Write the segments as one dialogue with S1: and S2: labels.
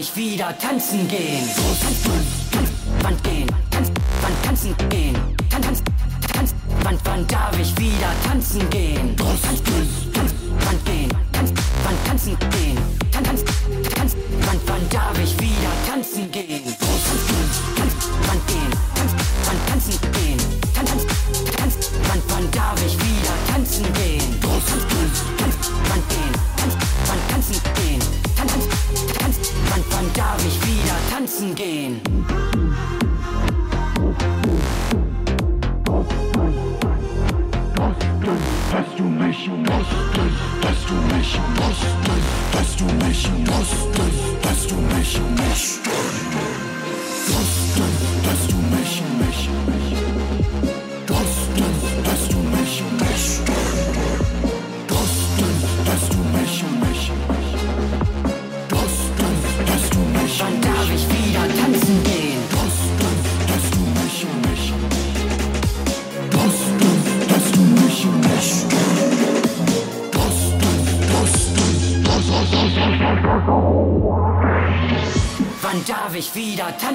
S1: ich wieder tanzen gehen. Tanz, Wand gehen, tanz, Wand tanzen gehen. Tanz, tanz, tanz, Wand, wann darf ich wieder tanzen gehen? Tanz, tanz, tanz, Wand gehen, tanz, Wand tanzen gehen. Tanz, tanz, tanz, Wand, wann darf ich wieder tanzen gehen?
S2: again. Hast du mich umrüstet? Hast du mich umrüstet? Hast du mich umrüstet? Hast du mich
S3: umrüstet? your.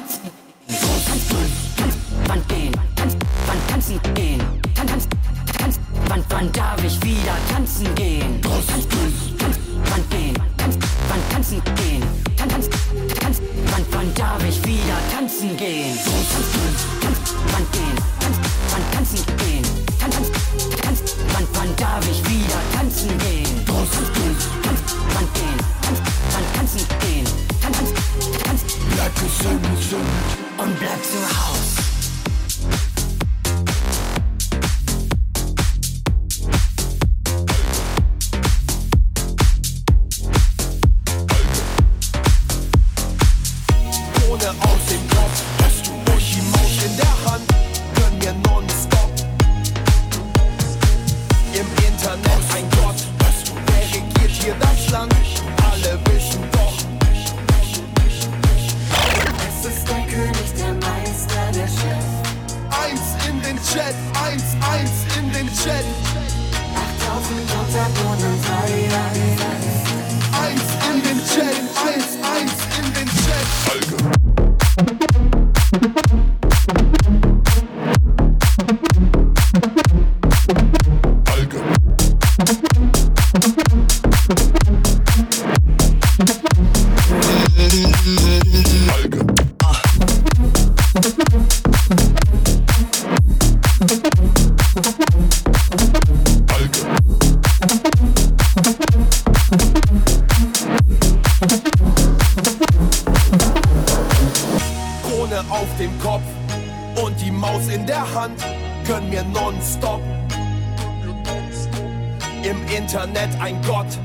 S3: Internet ein Gott.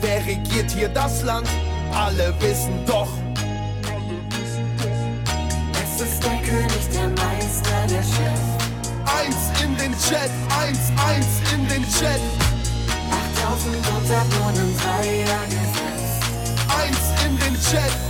S3: Wer regiert hier das Land? Alle wissen doch.
S4: Es ist der König, der Meister, der Chef.
S3: Eins in den Chat, eins, eins in den Chat.
S4: 8000 Unterboden, Dreier Gesetz.
S3: Eins in den Chat.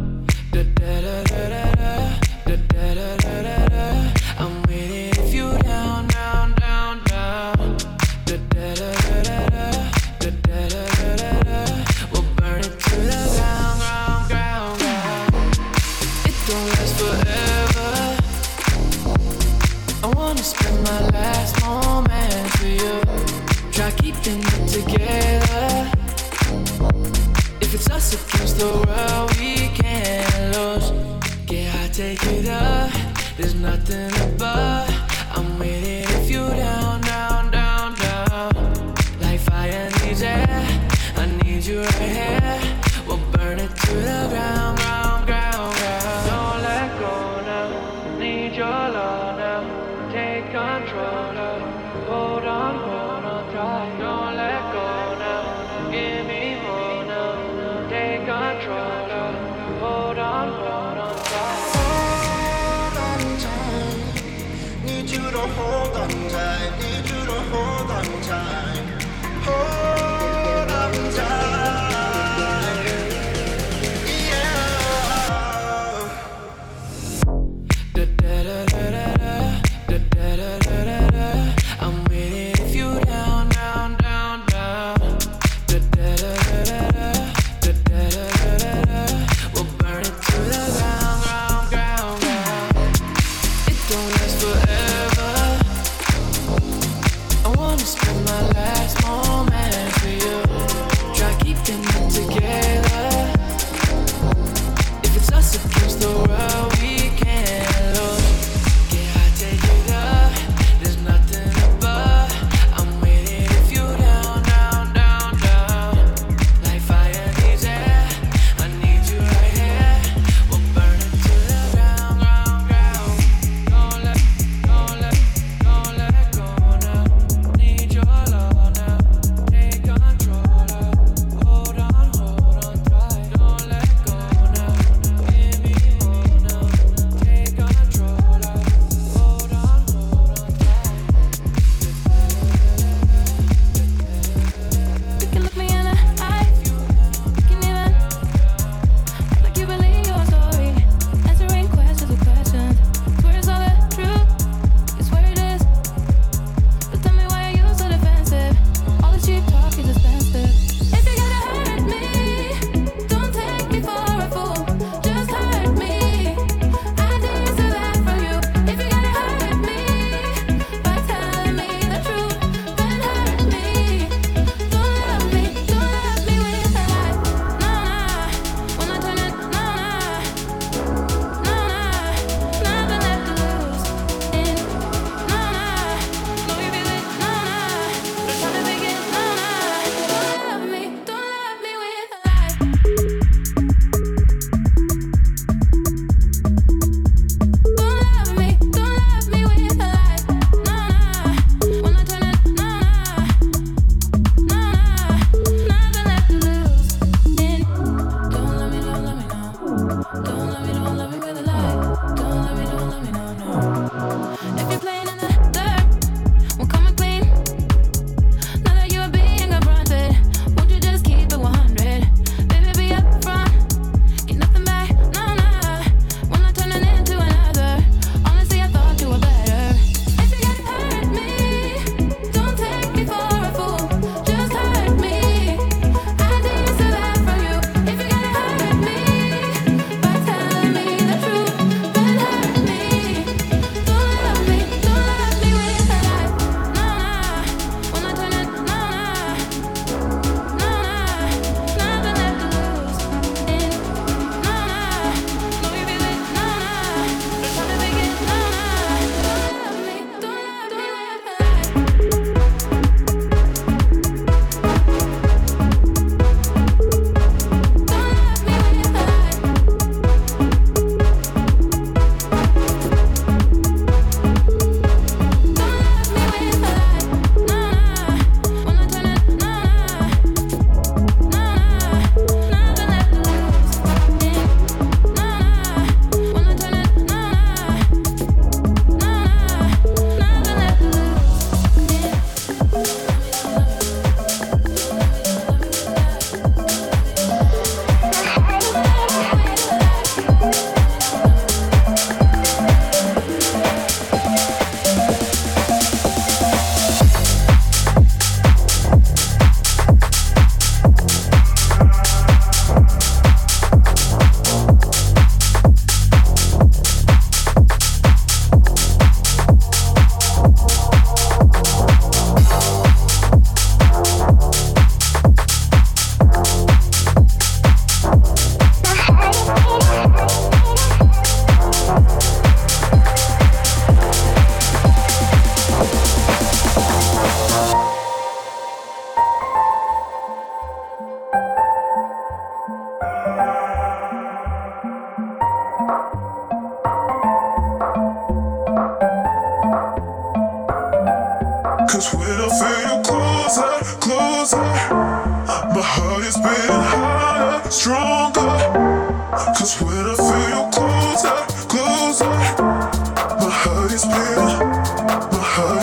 S5: There's nothing above.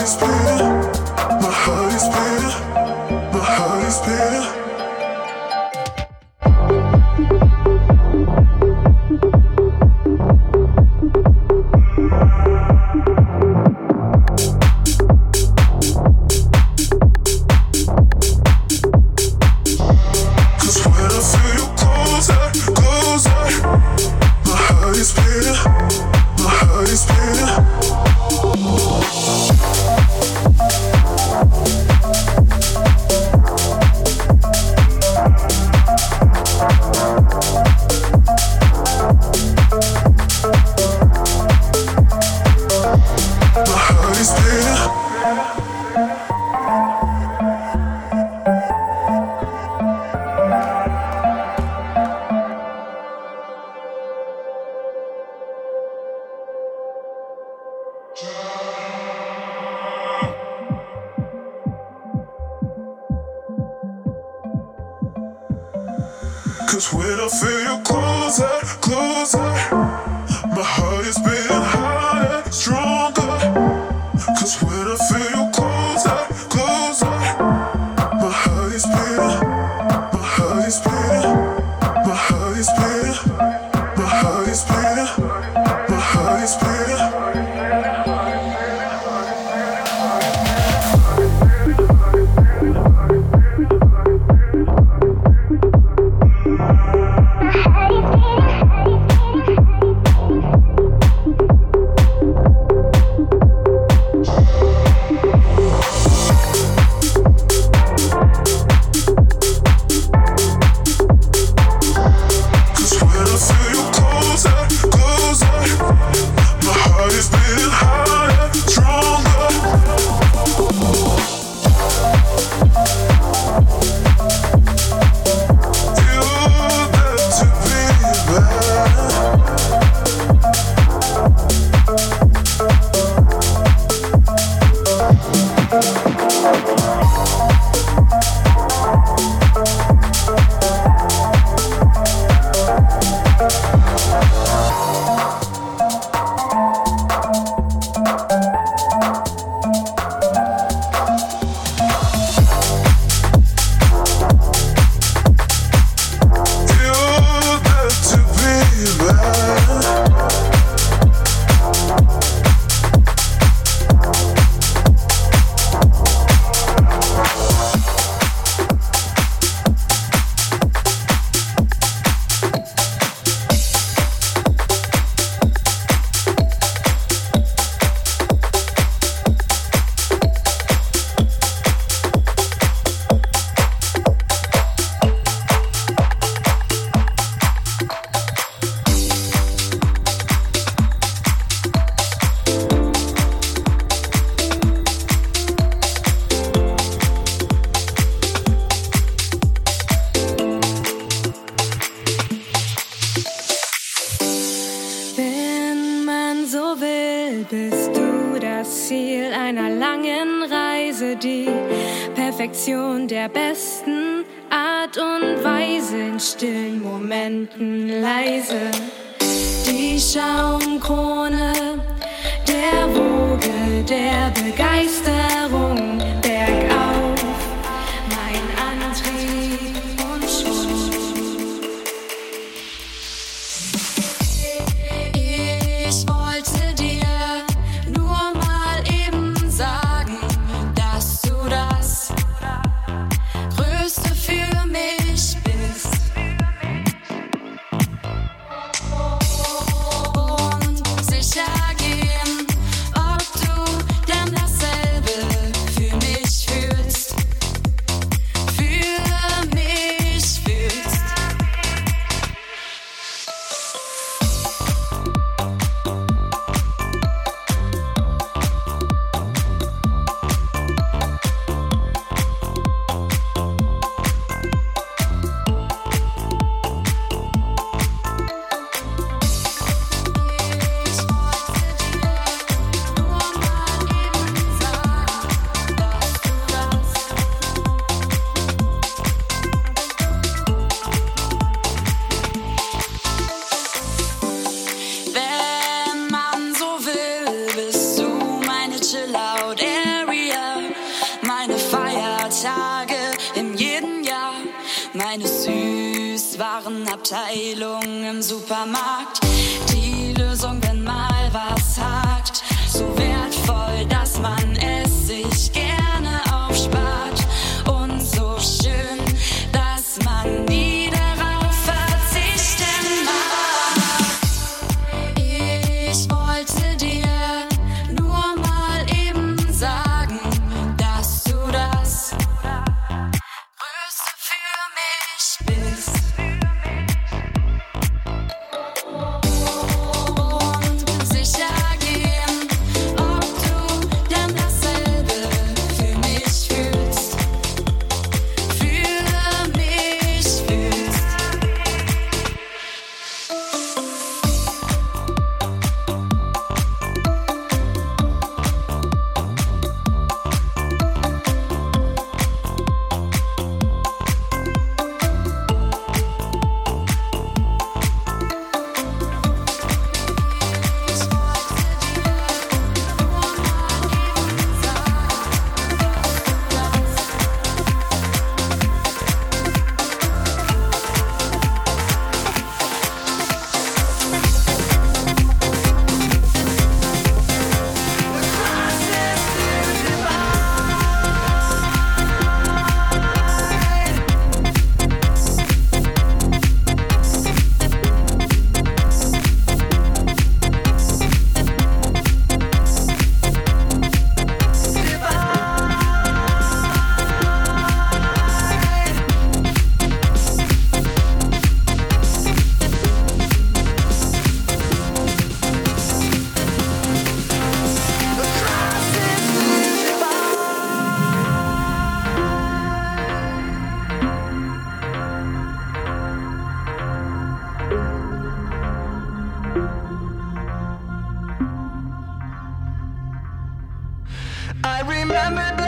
S5: just Cause when I feel you closer, closer, my heart is beating harder, stronger. Minuten
S6: leise. Die Schaumkrone der Woge der eine Süßwarenabteilung im Supermarkt. Die Lösung, wenn mal was hakt, so wertvoll, dass man es sich gibt.
S7: I remember.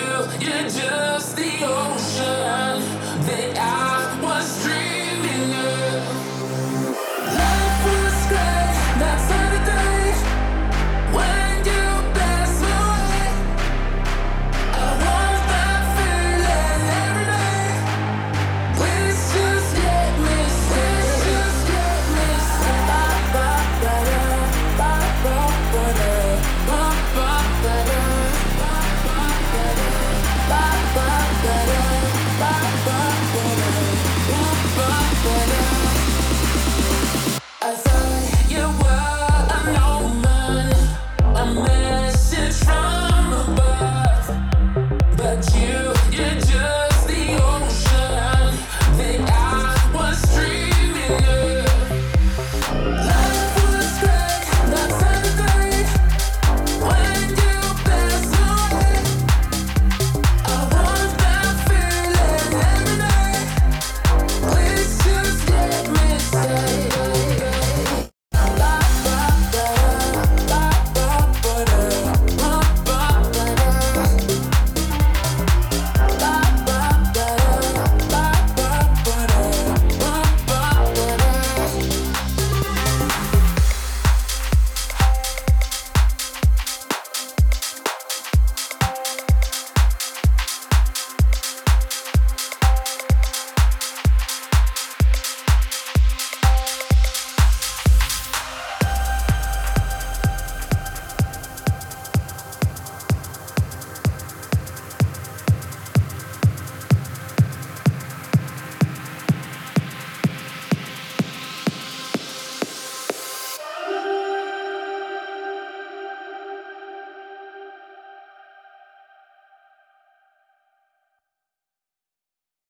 S5: you, you're just the ocean. That I